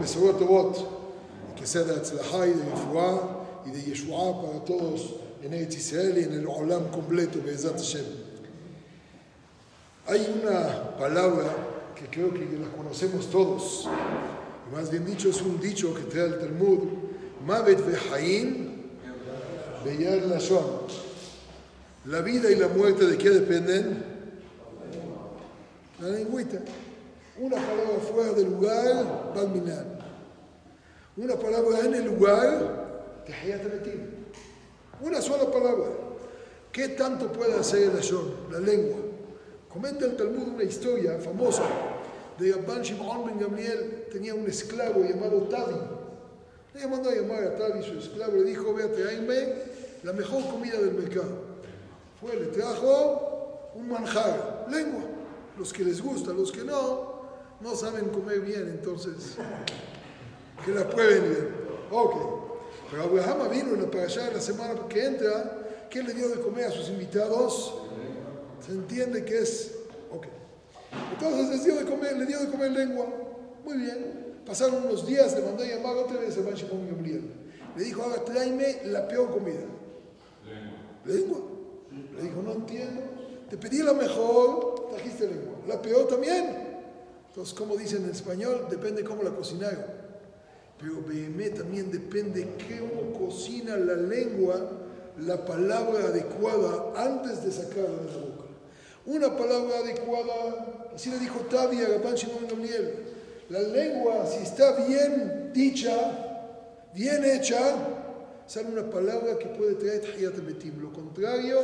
Besorot Tobot, que sea de Atzlahá y de Refuá y de Yeshua para todos en Eretz Israel y en el Olam completo, Be'ezat Hashem. Hay una palabra que creo que la conocemos todos, más bien dicho es un dicho que trae el Talmud, Mavet Vehaim Beyar Lashon. La vida y la muerte de qué dependen? La lengüita. Una palabra fuera del lugar, Balminan. Una palabra en el lugar, Tehayat Metim. Una sola palabra. ¿Qué tanto puede hacer el Lashon, la lengua? Comenta el Talmud una historia famosa de Abban Shimon Ben Gamliel. Tenía un esclavo llamado Tavi. Le mandó a llamar a Tavi, su esclavo, le dijo, ve a la mejor comida del mercado. Fue, le trajo un manjar, lengua. Los que les gusta, los que no, no saben comer bien, entonces que la prueben bien. Ok. Pero Abraham vino en la parasha de la semana que entra, ¿qué le dio de comer a sus invitados? Se entiende que es. Ok. Entonces les dio de comer, le dio de comer lengua. Muy bien. Pasaron unos días, le mandó a llamar otra vez a Shimon Gabriel. Le dijo, ahora tráeme la peor comida. Lengua. Lengua. Le dijo, no entiendo. Te pedí la mejor, trajiste lengua. La peor también. Entonces, como dicen en español, depende cómo la cocinaron. Pero BM también depende cómo cocina la lengua la palabra adecuada antes de sacarla de la boca. Una palabra adecuada, así le dijo Tavi a Rabban Shimon. La lengua, si está bien dicha, bien hecha, sale una palabra que puede traer Betim. Lo contrario,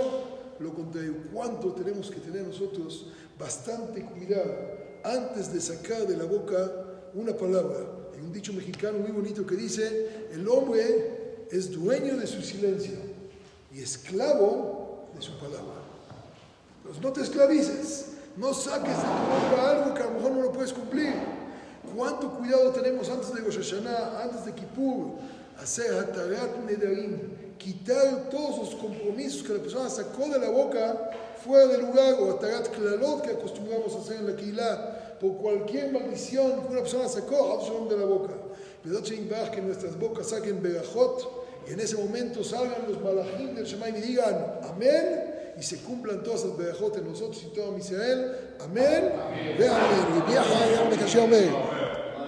lo contrario. ¿Cuánto tenemos que tener nosotros bastante cuidado antes de sacar de la boca una palabra? Hay un dicho mexicano muy bonito que dice, el hombre es dueño de su silencio y esclavo de su palabra. Entonces no te esclavices, no saques de tu boca algo que a lo mejor no lo puedes cumplir. ¿Cuánto cuidado tenemos antes de Rosh Hashanah, antes de Kippur, hacer Hatarat Nedarim, quitar todos los compromisos que la persona sacó de la boca fuera del lugar, o Hatarat Klalot que acostumbramos a hacer en la Keilah, por cualquier maldición que una persona sacó de la boca. Pero que nuestras bocas saquen Berajot y en ese momento salgan los malajim del Shemaim y digan Amén y se cumplan todas las Berajot en nosotros y todo Israel. Amén. Ve amén. Y amén.